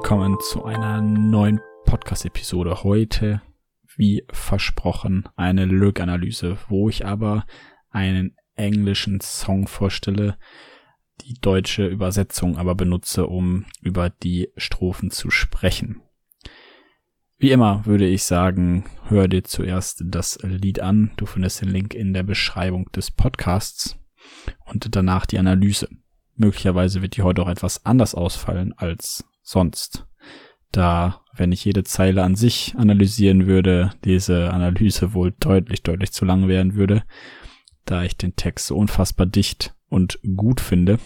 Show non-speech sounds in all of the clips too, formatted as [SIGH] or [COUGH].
Willkommen zu einer neuen Podcast-Episode. Heute, wie versprochen, eine Lyric-Analyse, wo ich aber einen englischen Song vorstelle, die deutsche Übersetzung aber benutze, um über die Strophen zu sprechen. Wie immer würde ich sagen, hör dir zuerst das Lied an. Du findest den Link in der Beschreibung des Podcasts und danach die Analyse. Möglicherweise wird die heute auch etwas anders ausfallen als sonst. Da, wenn ich jede Zeile an sich analysieren würde, diese Analyse wohl deutlich, deutlich zu lang werden würde, da ich den Text so unfassbar dicht und gut finde,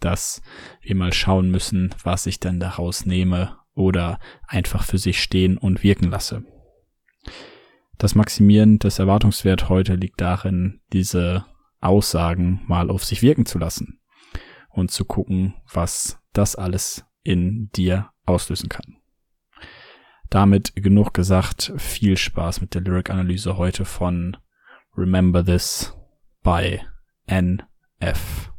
dass wir mal schauen müssen, was ich dann daraus nehme oder einfach für sich stehen und wirken lasse. Das Maximieren des Erwartungswert heute liegt darin, diese Aussagen mal auf sich wirken zu lassen und zu gucken, was das alles in dir auslösen kann. Damit genug gesagt, viel Spaß mit der Lyric-Analyse heute von Remember This by NF.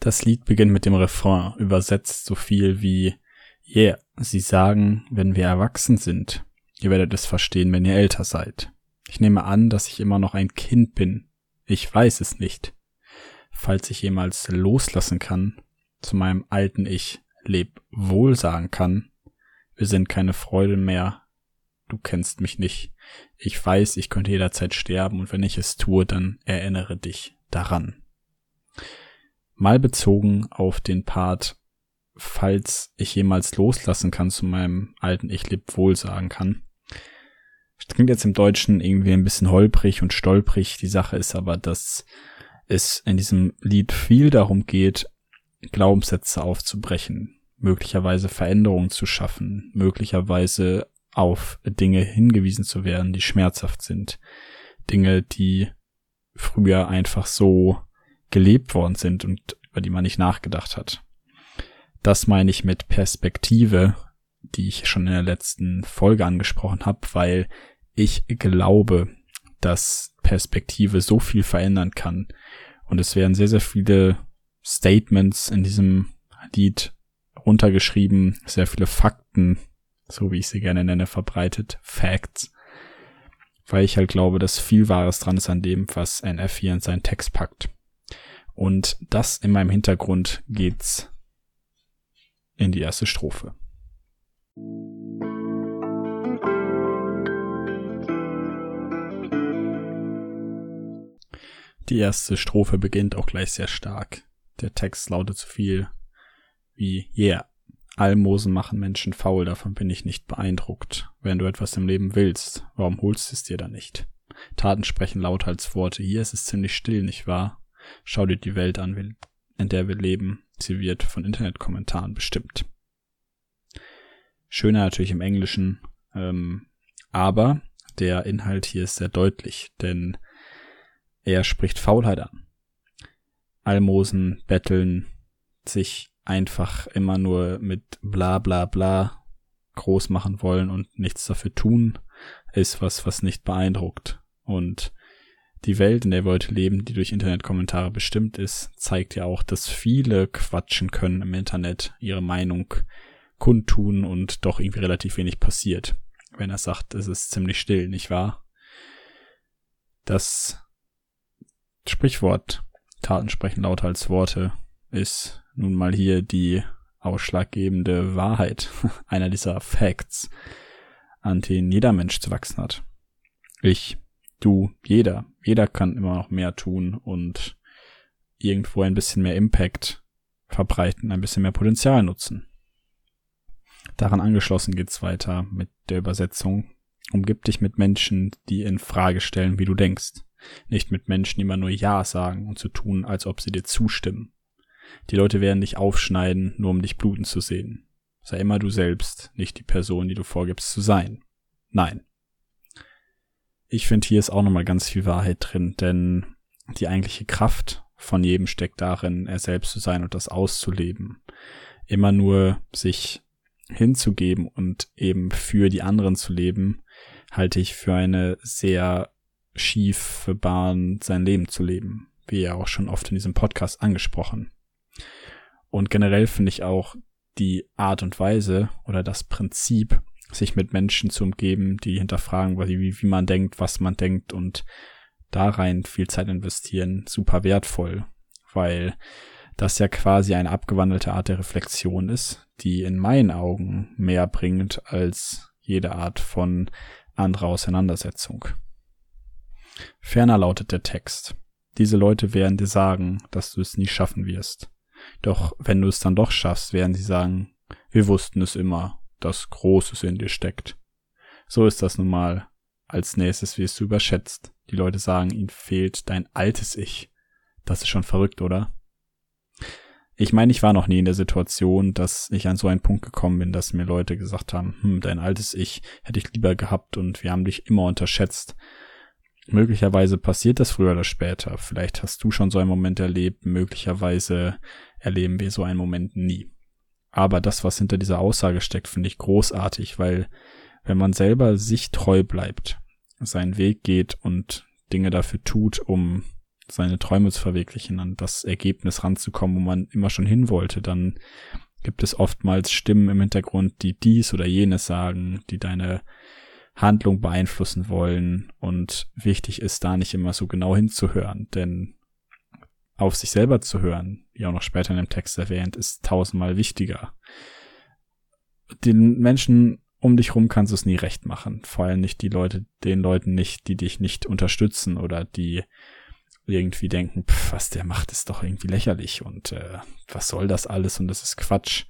Das Lied beginnt mit dem Refrain, übersetzt so viel wie Yeah, sie sagen, wenn wir erwachsen sind, ihr werdet es verstehen, wenn ihr älter seid. Ich nehme an, dass ich immer noch ein Kind bin. Ich weiß es nicht. Falls ich jemals loslassen kann, zu meinem alten Ich leb wohl sagen kann, wir sind keine Freude mehr, du kennst mich nicht. Ich weiß, ich könnte jederzeit sterben und wenn ich es tue, dann erinnere dich daran mal bezogen auf den Part, falls ich jemals loslassen kann zu meinem alten Ich leb wohl sagen kann. Das klingt jetzt im Deutschen irgendwie ein bisschen holprig und stolprig. Die Sache ist aber, dass es in diesem Lied viel darum geht, Glaubenssätze aufzubrechen, möglicherweise Veränderungen zu schaffen, möglicherweise auf Dinge hingewiesen zu werden, die schmerzhaft sind. Dinge, die früher einfach so gelebt worden sind und über die man nicht nachgedacht hat. Das meine ich mit Perspektive, die ich schon in der letzten Folge angesprochen habe, weil ich glaube, dass Perspektive so viel verändern kann. Und es werden sehr, sehr viele Statements in diesem Lied runtergeschrieben, sehr viele Fakten, so wie ich sie gerne nenne, verbreitet, Facts, weil ich halt glaube, dass viel Wahres dran ist an dem, was NF hier in seinen Text packt. Und das in meinem Hintergrund geht's in die erste Strophe. Die erste Strophe beginnt auch gleich sehr stark. Der Text lautet so viel wie Yeah. Almosen machen Menschen faul, davon bin ich nicht beeindruckt. Wenn du etwas im Leben willst, warum holst du es dir dann nicht? Taten sprechen lauter als Worte. Hier ist es ziemlich still, nicht wahr? Schau dir die Welt an, in der wir leben. Sie wird von Internetkommentaren bestimmt. Schöner natürlich im Englischen, ähm, aber der Inhalt hier ist sehr deutlich, denn er spricht Faulheit an. Almosen, betteln, sich einfach immer nur mit bla bla bla groß machen wollen und nichts dafür tun, ist was, was nicht beeindruckt. Und die Welt, in der wir heute leben, die durch Internetkommentare bestimmt ist, zeigt ja auch, dass viele quatschen können im Internet, ihre Meinung kundtun und doch irgendwie relativ wenig passiert. Wenn er sagt, es ist ziemlich still, nicht wahr? Das Sprichwort, Taten sprechen lauter als Worte, ist nun mal hier die ausschlaggebende Wahrheit, [LAUGHS] einer dieser Facts, an denen jeder Mensch zu wachsen hat. Ich du, jeder, jeder kann immer noch mehr tun und irgendwo ein bisschen mehr Impact verbreiten, ein bisschen mehr Potenzial nutzen. Daran angeschlossen geht's weiter mit der Übersetzung. Umgib dich mit Menschen, die in Frage stellen, wie du denkst. Nicht mit Menschen, die immer nur Ja sagen und zu so tun, als ob sie dir zustimmen. Die Leute werden dich aufschneiden, nur um dich bluten zu sehen. Sei immer du selbst, nicht die Person, die du vorgibst zu sein. Nein, ich finde, hier ist auch nochmal ganz viel Wahrheit drin, denn die eigentliche Kraft von jedem steckt darin, er selbst zu sein und das auszuleben. Immer nur sich hinzugeben und eben für die anderen zu leben, halte ich für eine sehr schiefe Bahn sein Leben zu leben, wie ja auch schon oft in diesem Podcast angesprochen. Und generell finde ich auch die Art und Weise oder das Prinzip, sich mit Menschen zu umgeben, die hinterfragen, wie, wie man denkt, was man denkt und da rein viel Zeit investieren, super wertvoll, weil das ja quasi eine abgewandelte Art der Reflexion ist, die in meinen Augen mehr bringt als jede Art von anderer Auseinandersetzung. Ferner lautet der Text. Diese Leute werden dir sagen, dass du es nie schaffen wirst. Doch wenn du es dann doch schaffst, werden sie sagen, wir wussten es immer, dass Großes in dir steckt. So ist das nun mal. Als nächstes wirst du überschätzt. Die Leute sagen, ihnen fehlt dein altes Ich. Das ist schon verrückt, oder? Ich meine, ich war noch nie in der Situation, dass ich an so einen Punkt gekommen bin, dass mir Leute gesagt haben, hm, dein altes Ich hätte ich lieber gehabt und wir haben dich immer unterschätzt. Möglicherweise passiert das früher oder später. Vielleicht hast du schon so einen Moment erlebt. Möglicherweise erleben wir so einen Moment nie. Aber das, was hinter dieser Aussage steckt, finde ich großartig, weil wenn man selber sich treu bleibt, seinen Weg geht und Dinge dafür tut, um seine Träume zu verwirklichen, an das Ergebnis ranzukommen, wo man immer schon hin wollte, dann gibt es oftmals Stimmen im Hintergrund, die dies oder jenes sagen, die deine Handlung beeinflussen wollen und wichtig ist da nicht immer so genau hinzuhören, denn auf sich selber zu hören, wie auch noch später in dem Text erwähnt, ist tausendmal wichtiger. Den Menschen um dich rum kannst du es nie recht machen. Vor allem nicht die Leute, den Leuten nicht, die dich nicht unterstützen oder die irgendwie denken, pff, was der macht, ist doch irgendwie lächerlich und äh, was soll das alles und das ist Quatsch.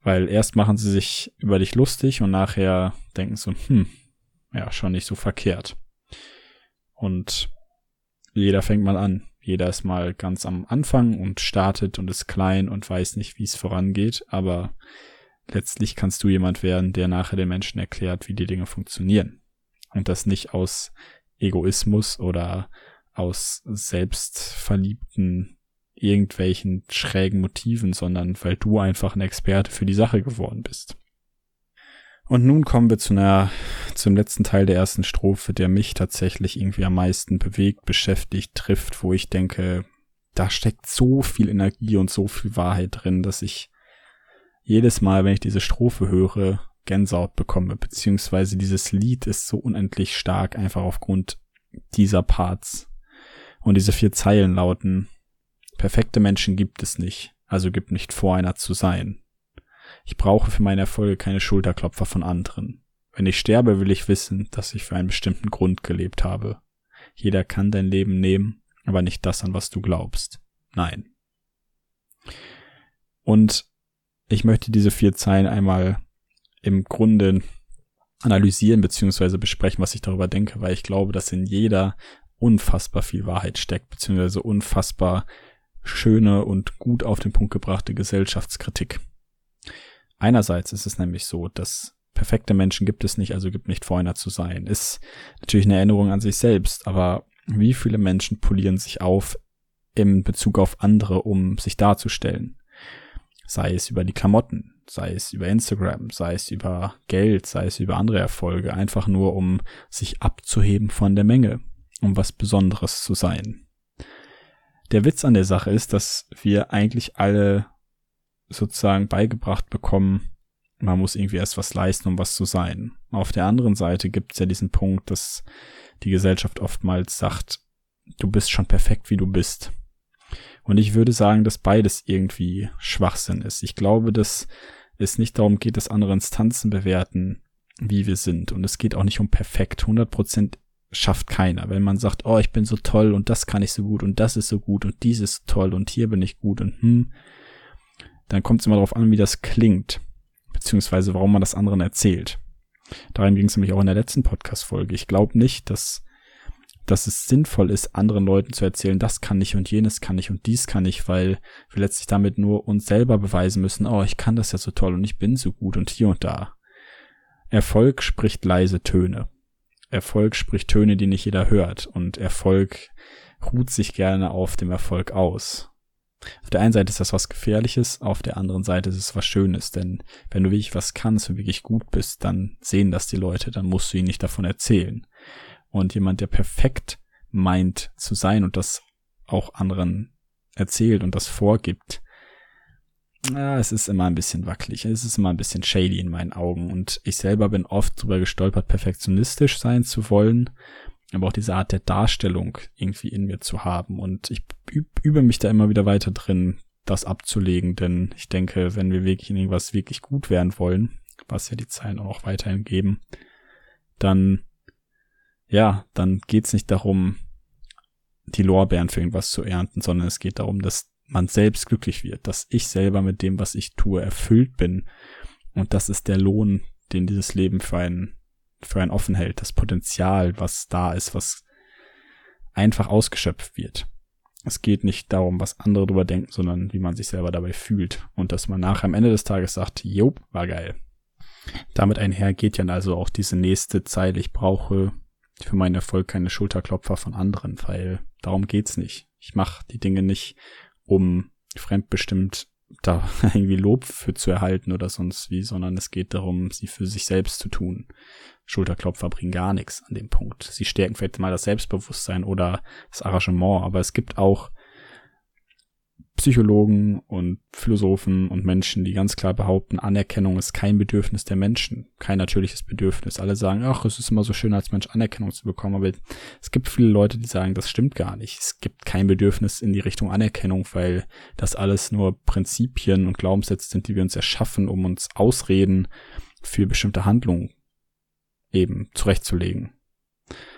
Weil erst machen sie sich über dich lustig und nachher denken so, hm, ja, schon nicht so verkehrt. Und jeder fängt mal an. Jeder ist mal ganz am Anfang und startet und ist klein und weiß nicht, wie es vorangeht, aber letztlich kannst du jemand werden, der nachher den Menschen erklärt, wie die Dinge funktionieren. Und das nicht aus Egoismus oder aus selbstverliebten irgendwelchen schrägen Motiven, sondern weil du einfach ein Experte für die Sache geworden bist. Und nun kommen wir zu einer, zum letzten Teil der ersten Strophe, der mich tatsächlich irgendwie am meisten bewegt, beschäftigt, trifft, wo ich denke, da steckt so viel Energie und so viel Wahrheit drin, dass ich jedes Mal, wenn ich diese Strophe höre, Gänsehaut bekomme, beziehungsweise dieses Lied ist so unendlich stark, einfach aufgrund dieser Parts. Und diese vier Zeilen lauten, perfekte Menschen gibt es nicht, also gibt nicht vor, einer zu sein. Ich brauche für meine Erfolge keine Schulterklopfer von anderen. Wenn ich sterbe, will ich wissen, dass ich für einen bestimmten Grund gelebt habe. Jeder kann dein Leben nehmen, aber nicht das, an was du glaubst. Nein. Und ich möchte diese vier Zeilen einmal im Grunde analysieren beziehungsweise besprechen, was ich darüber denke, weil ich glaube, dass in jeder unfassbar viel Wahrheit steckt, beziehungsweise unfassbar schöne und gut auf den Punkt gebrachte Gesellschaftskritik. Einerseits ist es nämlich so, dass perfekte Menschen gibt es nicht, also gibt nicht vor einer zu sein. Ist natürlich eine Erinnerung an sich selbst, aber wie viele Menschen polieren sich auf im Bezug auf andere, um sich darzustellen? Sei es über die Klamotten, sei es über Instagram, sei es über Geld, sei es über andere Erfolge, einfach nur um sich abzuheben von der Menge, um was Besonderes zu sein. Der Witz an der Sache ist, dass wir eigentlich alle sozusagen beigebracht bekommen, man muss irgendwie erst was leisten, um was zu sein. Auf der anderen Seite gibt es ja diesen Punkt, dass die Gesellschaft oftmals sagt, du bist schon perfekt, wie du bist. Und ich würde sagen, dass beides irgendwie Schwachsinn ist. Ich glaube, dass es nicht darum geht, dass andere Instanzen bewerten, wie wir sind. Und es geht auch nicht um perfekt. 100 Prozent schafft keiner. Wenn man sagt, oh, ich bin so toll und das kann ich so gut und das ist so gut und dies ist toll und hier bin ich gut und hm, dann kommt es immer darauf an, wie das klingt. Beziehungsweise warum man das anderen erzählt. Darin ging es nämlich auch in der letzten Podcast-Folge. Ich glaube nicht, dass dass es sinnvoll ist, anderen Leuten zu erzählen, das kann ich und jenes kann ich und dies kann ich, weil wir letztlich damit nur uns selber beweisen müssen, oh, ich kann das ja so toll und ich bin so gut und hier und da. Erfolg spricht leise Töne. Erfolg spricht Töne, die nicht jeder hört und Erfolg ruht sich gerne auf dem Erfolg aus. Auf der einen Seite ist das was Gefährliches, auf der anderen Seite ist es was Schönes, denn wenn du wirklich was kannst und wirklich gut bist, dann sehen das die Leute, dann musst du ihnen nicht davon erzählen. Und jemand, der perfekt meint zu sein und das auch anderen erzählt und das vorgibt, ja, es ist immer ein bisschen wackelig. Es ist immer ein bisschen shady in meinen Augen. Und ich selber bin oft drüber gestolpert, perfektionistisch sein zu wollen, aber auch diese Art der Darstellung irgendwie in mir zu haben. Und ich übe mich da immer wieder weiter drin, das abzulegen, denn ich denke, wenn wir wirklich in irgendwas wirklich gut werden wollen, was ja die Zeilen auch weiterhin geben, dann, ja, dann geht's nicht darum, die Lorbeeren für irgendwas zu ernten, sondern es geht darum, dass man selbst glücklich wird, dass ich selber mit dem, was ich tue, erfüllt bin. Und das ist der Lohn, den dieses Leben für einen, für einen offen hält. Das Potenzial, was da ist, was einfach ausgeschöpft wird. Es geht nicht darum, was andere darüber denken, sondern wie man sich selber dabei fühlt. Und dass man nachher am Ende des Tages sagt, jo, war geil. Damit einher geht ja also auch diese nächste Zeile, ich brauche für meinen Erfolg keine Schulterklopfer von anderen, weil darum geht's nicht. Ich mache die Dinge nicht, um fremdbestimmt da [LAUGHS] irgendwie Lob für zu erhalten oder sonst wie, sondern es geht darum, sie für sich selbst zu tun. Schulterklopfer bringen gar nichts an dem Punkt. Sie stärken vielleicht mal das Selbstbewusstsein oder das Arrangement, aber es gibt auch Psychologen und Philosophen und Menschen, die ganz klar behaupten, Anerkennung ist kein Bedürfnis der Menschen, kein natürliches Bedürfnis. Alle sagen, ach, es ist immer so schön, als Mensch Anerkennung zu bekommen, aber es gibt viele Leute, die sagen, das stimmt gar nicht. Es gibt kein Bedürfnis in die Richtung Anerkennung, weil das alles nur Prinzipien und Glaubenssätze sind, die wir uns erschaffen, um uns Ausreden für bestimmte Handlungen eben zurechtzulegen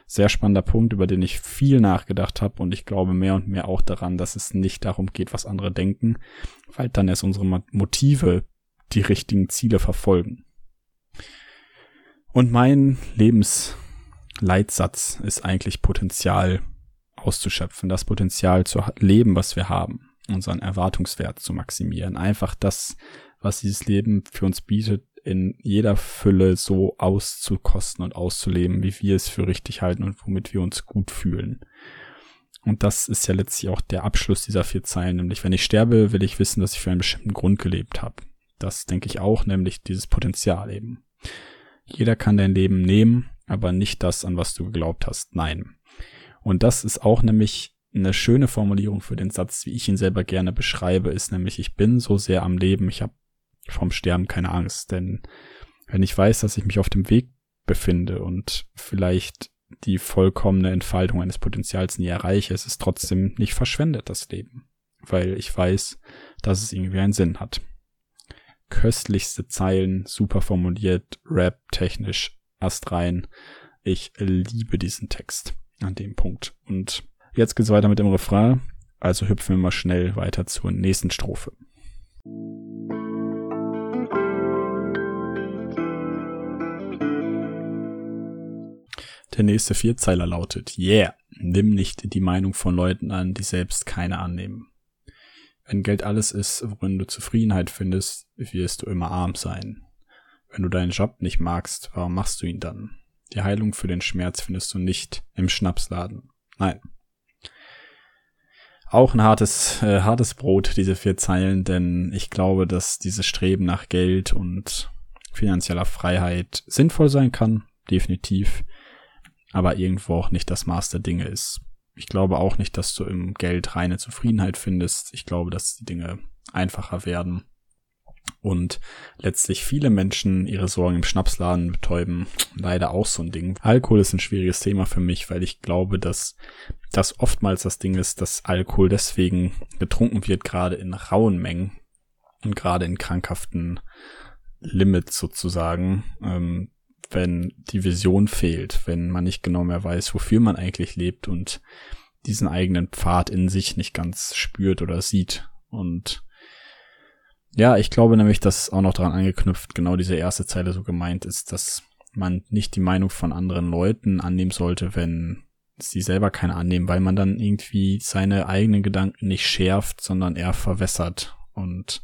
sehr spannender Punkt, über den ich viel nachgedacht habe und ich glaube mehr und mehr auch daran, dass es nicht darum geht, was andere denken, weil dann erst unsere Motive die richtigen Ziele verfolgen. Und mein Lebensleitsatz ist eigentlich Potenzial auszuschöpfen, das Potenzial zu leben, was wir haben, unseren Erwartungswert zu maximieren, einfach das, was dieses Leben für uns bietet, in jeder Fülle so auszukosten und auszuleben, wie wir es für richtig halten und womit wir uns gut fühlen. Und das ist ja letztlich auch der Abschluss dieser vier Zeilen, nämlich wenn ich sterbe, will ich wissen, dass ich für einen bestimmten Grund gelebt habe. Das denke ich auch, nämlich dieses Potenzial eben. Jeder kann dein Leben nehmen, aber nicht das, an was du geglaubt hast. Nein. Und das ist auch nämlich eine schöne Formulierung für den Satz, wie ich ihn selber gerne beschreibe, ist nämlich, ich bin so sehr am Leben, ich habe vom Sterben keine Angst, denn wenn ich weiß, dass ich mich auf dem Weg befinde und vielleicht die vollkommene Entfaltung eines Potenzials nie erreiche, ist es trotzdem nicht verschwendet, das Leben, weil ich weiß, dass es irgendwie einen Sinn hat. Köstlichste Zeilen, super formuliert, Rap technisch, astrein. Ich liebe diesen Text an dem Punkt. Und jetzt geht's weiter mit dem Refrain, also hüpfen wir mal schnell weiter zur nächsten Strophe. Der nächste Vierzeiler lautet, yeah, nimm nicht die Meinung von Leuten an, die selbst keine annehmen. Wenn Geld alles ist, worin du Zufriedenheit findest, wirst du immer arm sein. Wenn du deinen Job nicht magst, warum machst du ihn dann? Die Heilung für den Schmerz findest du nicht im Schnapsladen. Nein. Auch ein hartes, äh, hartes Brot, diese vier Zeilen, denn ich glaube, dass dieses Streben nach Geld und finanzieller Freiheit sinnvoll sein kann, definitiv aber irgendwo auch nicht das Maß der Dinge ist. Ich glaube auch nicht, dass du im Geld reine Zufriedenheit findest. Ich glaube, dass die Dinge einfacher werden und letztlich viele Menschen ihre Sorgen im Schnapsladen betäuben. Leider auch so ein Ding. Alkohol ist ein schwieriges Thema für mich, weil ich glaube, dass das oftmals das Ding ist, dass Alkohol deswegen getrunken wird, gerade in rauen Mengen und gerade in krankhaften Limits sozusagen, ähm, wenn die Vision fehlt, wenn man nicht genau mehr weiß, wofür man eigentlich lebt und diesen eigenen Pfad in sich nicht ganz spürt oder sieht. Und ja, ich glaube nämlich, dass auch noch daran angeknüpft genau diese erste Zeile so gemeint ist, dass man nicht die Meinung von anderen Leuten annehmen sollte, wenn sie selber keine annehmen, weil man dann irgendwie seine eigenen Gedanken nicht schärft, sondern eher verwässert und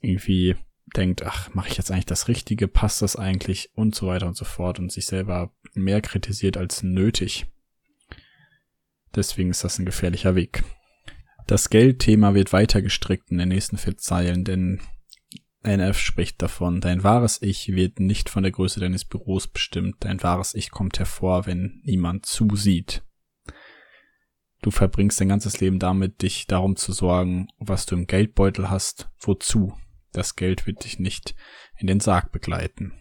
irgendwie denkt, ach, mache ich jetzt eigentlich das Richtige, passt das eigentlich und so weiter und so fort und sich selber mehr kritisiert als nötig. Deswegen ist das ein gefährlicher Weg. Das Geldthema wird weiter gestrickt in den nächsten vier Zeilen, denn NF spricht davon, dein wahres Ich wird nicht von der Größe deines Büros bestimmt, dein wahres Ich kommt hervor, wenn niemand zusieht. Du verbringst dein ganzes Leben damit, dich darum zu sorgen, was du im Geldbeutel hast, wozu. Das Geld wird dich nicht in den Sarg begleiten.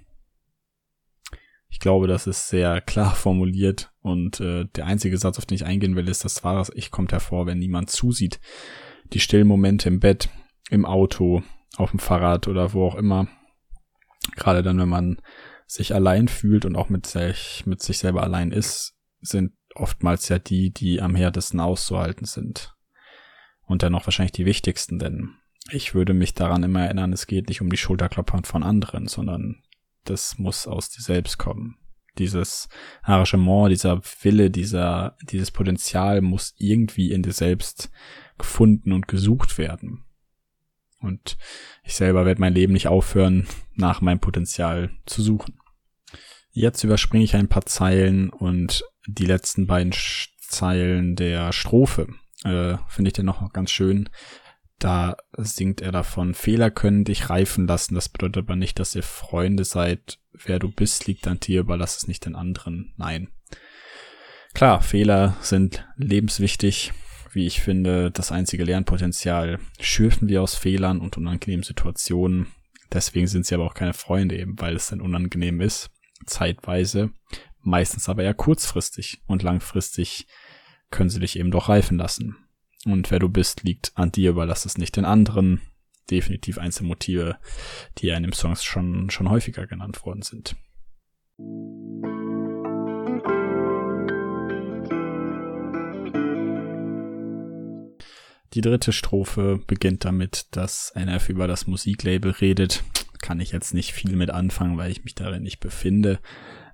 Ich glaube, das ist sehr klar [LAUGHS] formuliert und äh, der einzige Satz, auf den ich eingehen will, ist, das wahres Ich kommt hervor, wenn niemand zusieht. Die stillen Momente im Bett, im Auto, auf dem Fahrrad oder wo auch immer. Gerade dann, wenn man sich allein fühlt und auch mit sich, mit sich selber allein ist, sind oftmals ja die, die am härtesten auszuhalten sind. Und dennoch wahrscheinlich die wichtigsten, denn ich würde mich daran immer erinnern, es geht nicht um die Schulterklappern von anderen, sondern das muss aus dir selbst kommen. Dieses Arrangement, dieser Wille, dieser, dieses Potenzial muss irgendwie in dir selbst gefunden und gesucht werden. Und ich selber werde mein Leben nicht aufhören, nach meinem Potenzial zu suchen. Jetzt überspringe ich ein paar Zeilen und die letzten beiden Zeilen der Strophe äh, finde ich dann noch ganz schön. Da singt er davon, Fehler können dich reifen lassen. Das bedeutet aber nicht, dass ihr Freunde seid. Wer du bist, liegt an dir, überlass es nicht den anderen. Nein. Klar, Fehler sind lebenswichtig wie ich finde, das einzige Lernpotenzial schürfen wir aus Fehlern und unangenehmen Situationen. Deswegen sind sie aber auch keine Freunde eben, weil es dann unangenehm ist, zeitweise, meistens aber eher kurzfristig und langfristig können sie dich eben doch reifen lassen. Und wer du bist, liegt an dir, überlass es nicht den anderen. Definitiv Einzelmotive, die in dem Songs schon, schon häufiger genannt worden sind. Die dritte Strophe beginnt damit, dass NF über das Musiklabel redet. Kann ich jetzt nicht viel mit anfangen, weil ich mich darin nicht befinde.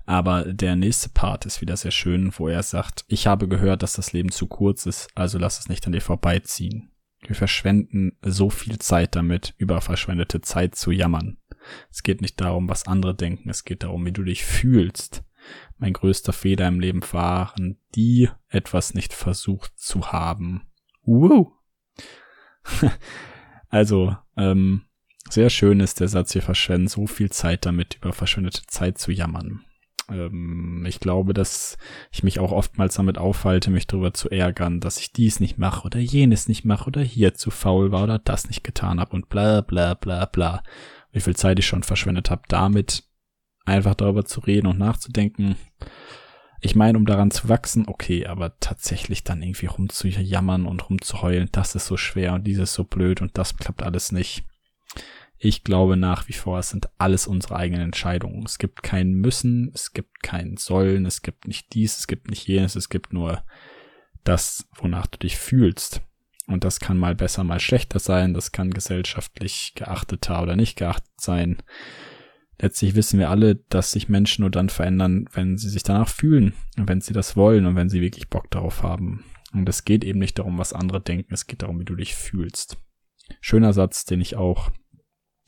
Aber der nächste Part ist wieder sehr schön, wo er sagt, ich habe gehört, dass das Leben zu kurz ist, also lass es nicht an dir vorbeiziehen. Wir verschwenden so viel Zeit damit, über verschwendete Zeit zu jammern. Es geht nicht darum, was andere denken, es geht darum, wie du dich fühlst. Mein größter Fehler im Leben waren, die etwas nicht versucht zu haben. Woo! [LAUGHS] also, ähm, sehr schön ist der Satz, wir verschwenden so viel Zeit damit, über verschwendete Zeit zu jammern. Ähm, ich glaube, dass ich mich auch oftmals damit aufhalte, mich darüber zu ärgern, dass ich dies nicht mache oder jenes nicht mache oder hier zu faul war oder das nicht getan habe und bla bla bla bla. Wie viel Zeit ich schon verschwendet habe, damit einfach darüber zu reden und nachzudenken, ich meine, um daran zu wachsen, okay, aber tatsächlich dann irgendwie rumzujammern und rumzuheulen, das ist so schwer und dieses so blöd und das klappt alles nicht. Ich glaube nach wie vor, es sind alles unsere eigenen Entscheidungen. Es gibt kein Müssen, es gibt kein Sollen, es gibt nicht dies, es gibt nicht jenes, es gibt nur das, wonach du dich fühlst. Und das kann mal besser, mal schlechter sein, das kann gesellschaftlich geachteter oder nicht geachtet sein letztlich wissen wir alle, dass sich Menschen nur dann verändern, wenn sie sich danach fühlen und wenn sie das wollen und wenn sie wirklich Bock darauf haben. Und es geht eben nicht darum, was andere denken, es geht darum, wie du dich fühlst. Schöner Satz, den ich auch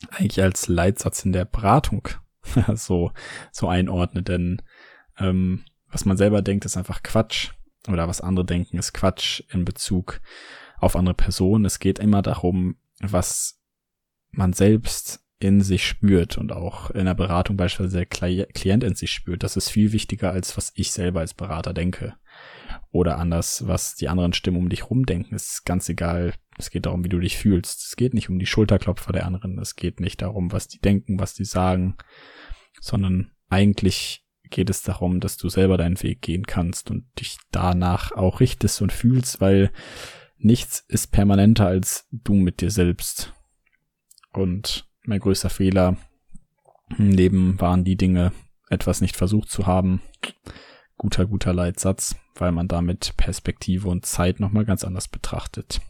eigentlich als Leitsatz in der Beratung [LAUGHS] so, so einordne, denn ähm, was man selber denkt, ist einfach Quatsch. Oder was andere denken, ist Quatsch in Bezug auf andere Personen. Es geht immer darum, was man selbst in sich spürt und auch in der Beratung beispielsweise der Klient in sich spürt. Das ist viel wichtiger, als was ich selber als Berater denke. Oder anders, was die anderen Stimmen um dich rumdenken, ist ganz egal. Es geht darum, wie du dich fühlst. Es geht nicht um die Schulterklopfer der anderen. Es geht nicht darum, was die denken, was die sagen, sondern eigentlich geht es darum, dass du selber deinen Weg gehen kannst und dich danach auch richtest und fühlst, weil nichts ist permanenter als du mit dir selbst. Und mein größter Fehler im Leben waren die Dinge, etwas nicht versucht zu haben. Guter, guter Leitsatz, weil man damit Perspektive und Zeit nochmal ganz anders betrachtet.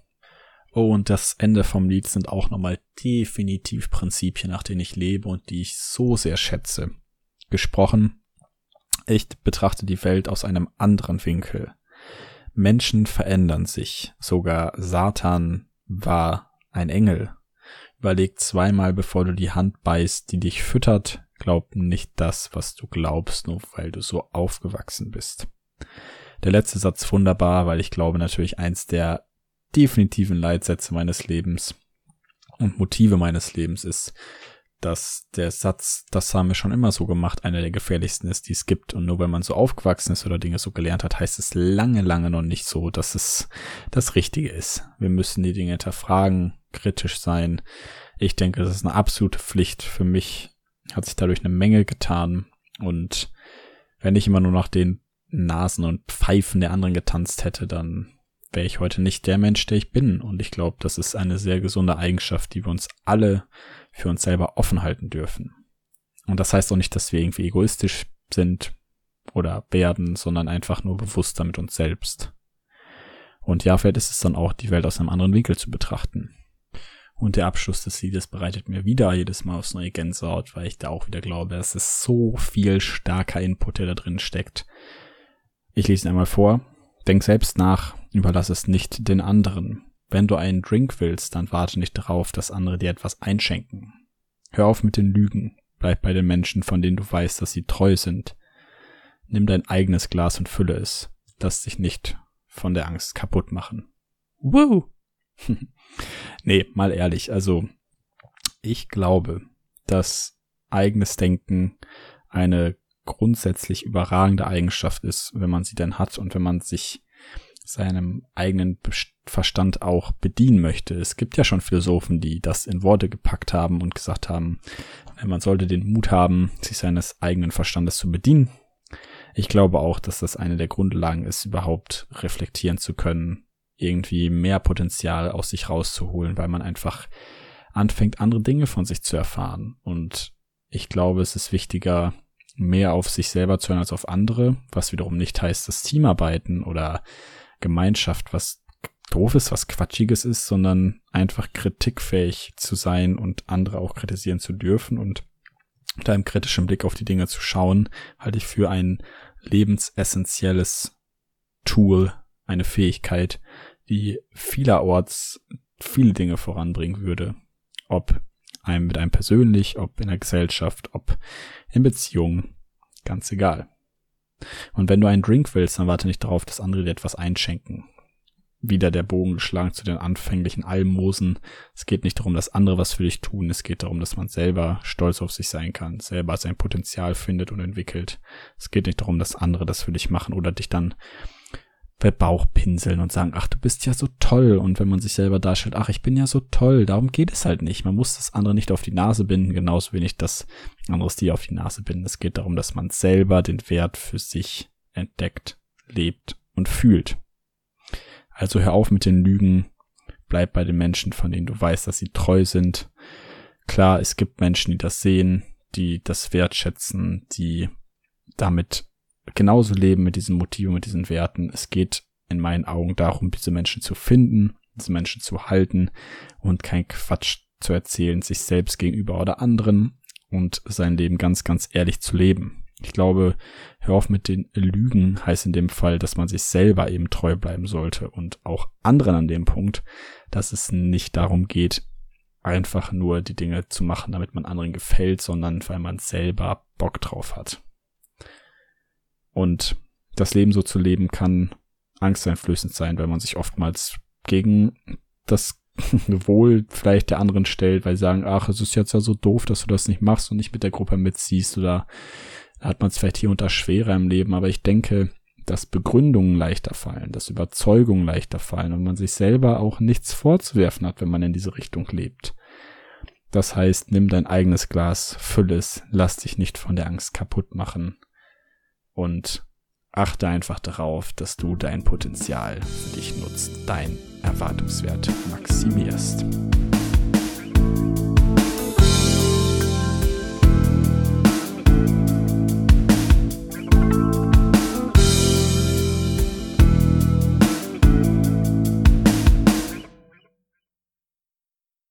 Oh, und das Ende vom Lied sind auch nochmal definitiv Prinzipien, nach denen ich lebe und die ich so sehr schätze. Gesprochen, ich betrachte die Welt aus einem anderen Winkel. Menschen verändern sich. Sogar Satan war ein Engel Überleg zweimal, bevor du die Hand beißt, die dich füttert. Glaub nicht das, was du glaubst, nur weil du so aufgewachsen bist. Der letzte Satz wunderbar, weil ich glaube natürlich eins der definitiven Leitsätze meines Lebens. und Motive meines Lebens ist, dass der Satz, das haben wir schon immer so gemacht, einer der gefährlichsten ist, die es gibt. Und nur weil man so aufgewachsen ist oder Dinge so gelernt hat, heißt es lange, lange noch nicht so, dass es das Richtige ist. Wir müssen die Dinge hinterfragen, kritisch sein. Ich denke, das ist eine absolute Pflicht. Für mich hat sich dadurch eine Menge getan. Und wenn ich immer nur nach den Nasen und Pfeifen der anderen getanzt hätte, dann wäre ich heute nicht der Mensch, der ich bin. Und ich glaube, das ist eine sehr gesunde Eigenschaft, die wir uns alle für uns selber offen halten dürfen. Und das heißt auch nicht, dass wir irgendwie egoistisch sind oder werden, sondern einfach nur bewusster mit uns selbst. Und ja, vielleicht ist es dann auch, die Welt aus einem anderen Winkel zu betrachten. Und der Abschluss des Liedes bereitet mir wieder jedes Mal aufs neue Gänsehaut, weil ich da auch wieder glaube, es ist so viel starker Input, der da drin steckt. Ich lese ihn einmal vor. Denk selbst nach, überlass es nicht den anderen. Wenn du einen Drink willst, dann warte nicht darauf, dass andere dir etwas einschenken. Hör auf mit den Lügen. Bleib bei den Menschen, von denen du weißt, dass sie treu sind. Nimm dein eigenes Glas und fülle es. Lass dich nicht von der Angst kaputt machen. Woo! [LAUGHS] nee, mal ehrlich, also ich glaube, dass eigenes Denken eine grundsätzlich überragende Eigenschaft ist, wenn man sie denn hat und wenn man sich seinem eigenen Verstand auch bedienen möchte. Es gibt ja schon Philosophen, die das in Worte gepackt haben und gesagt haben, man sollte den Mut haben, sich seines eigenen Verstandes zu bedienen. Ich glaube auch, dass das eine der Grundlagen ist, überhaupt reflektieren zu können, irgendwie mehr Potenzial aus sich rauszuholen, weil man einfach anfängt, andere Dinge von sich zu erfahren. Und ich glaube, es ist wichtiger, mehr auf sich selber zu hören als auf andere, was wiederum nicht heißt, dass Teamarbeiten oder Gemeinschaft was doofes, was quatschiges ist, sondern einfach kritikfähig zu sein und andere auch kritisieren zu dürfen und mit einem kritischen Blick auf die Dinge zu schauen, halte ich für ein lebensessentielles Tool, eine Fähigkeit, die vielerorts viele Dinge voranbringen würde. Ob einem mit einem persönlich, ob in der Gesellschaft, ob in Beziehungen, ganz egal. Und wenn du einen Drink willst, dann warte nicht darauf, dass andere dir etwas einschenken. Wieder der Bogen geschlagen zu den anfänglichen Almosen. Es geht nicht darum, dass andere was für dich tun. Es geht darum, dass man selber stolz auf sich sein kann, selber sein Potenzial findet und entwickelt. Es geht nicht darum, dass andere das für dich machen oder dich dann Bauch pinseln und sagen, ach, du bist ja so toll. Und wenn man sich selber darstellt, ach, ich bin ja so toll, darum geht es halt nicht. Man muss das andere nicht auf die Nase binden, genauso wenig das anderes die auf die Nase binden. Es geht darum, dass man selber den Wert für sich entdeckt, lebt und fühlt. Also hör auf mit den Lügen, bleib bei den Menschen, von denen du weißt, dass sie treu sind. Klar, es gibt Menschen, die das sehen, die das wertschätzen, die damit genauso leben mit diesen Motiven, mit diesen Werten. Es geht in meinen Augen darum, diese Menschen zu finden, diese Menschen zu halten und kein Quatsch zu erzählen, sich selbst gegenüber oder anderen und sein Leben ganz, ganz ehrlich zu leben. Ich glaube, hör auf mit den Lügen heißt in dem Fall, dass man sich selber eben treu bleiben sollte und auch anderen an dem Punkt, dass es nicht darum geht, einfach nur die Dinge zu machen, damit man anderen gefällt, sondern weil man selber Bock drauf hat. Und das Leben so zu leben kann angsteinflößend sein, weil man sich oftmals gegen das [LAUGHS] Wohl vielleicht der anderen stellt, weil sie sagen, ach, es ist jetzt ja so doof, dass du das nicht machst und nicht mit der Gruppe mitziehst oder hat man es vielleicht hier unter schwerer im Leben, aber ich denke, dass Begründungen leichter fallen, dass Überzeugungen leichter fallen und man sich selber auch nichts vorzuwerfen hat, wenn man in diese Richtung lebt. Das heißt, nimm dein eigenes Glas, füll es, lass dich nicht von der Angst kaputt machen und achte einfach darauf, dass du dein Potenzial für dich nutzt, dein Erwartungswert maximierst.